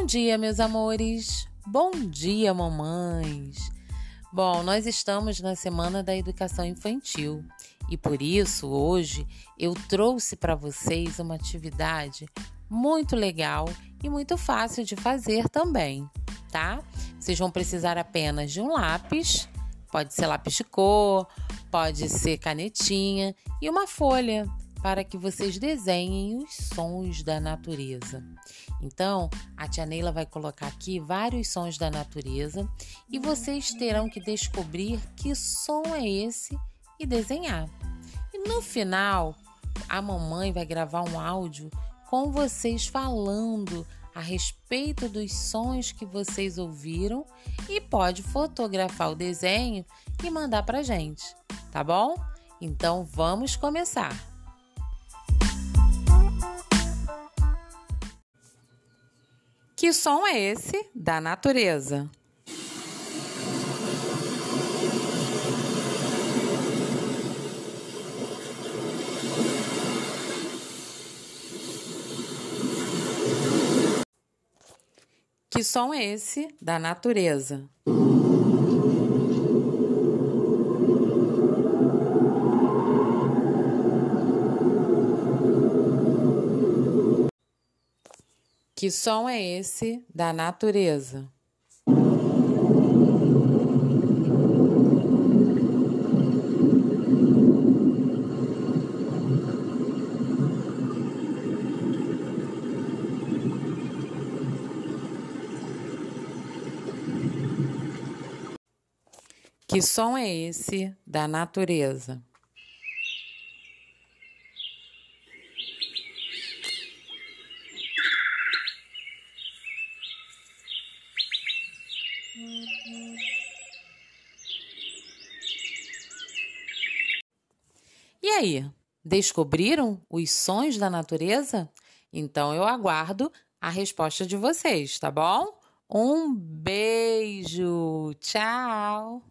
Bom dia, meus amores. Bom dia, mamães. Bom, nós estamos na semana da educação infantil e por isso hoje eu trouxe para vocês uma atividade muito legal e muito fácil de fazer também, tá? Vocês vão precisar apenas de um lápis, pode ser lápis de cor, pode ser canetinha e uma folha para que vocês desenhem os sons da natureza. Então, a tia Neila vai colocar aqui vários sons da natureza e vocês terão que descobrir que som é esse e desenhar. E no final, a mamãe vai gravar um áudio com vocês falando a respeito dos sons que vocês ouviram e pode fotografar o desenho e mandar para gente, tá bom? Então vamos começar. Que som é esse da natureza? Que som é esse da natureza? Que som é esse da natureza? Que som é esse da natureza? E aí, descobriram os sons da natureza? Então eu aguardo a resposta de vocês, tá bom? Um beijo, tchau!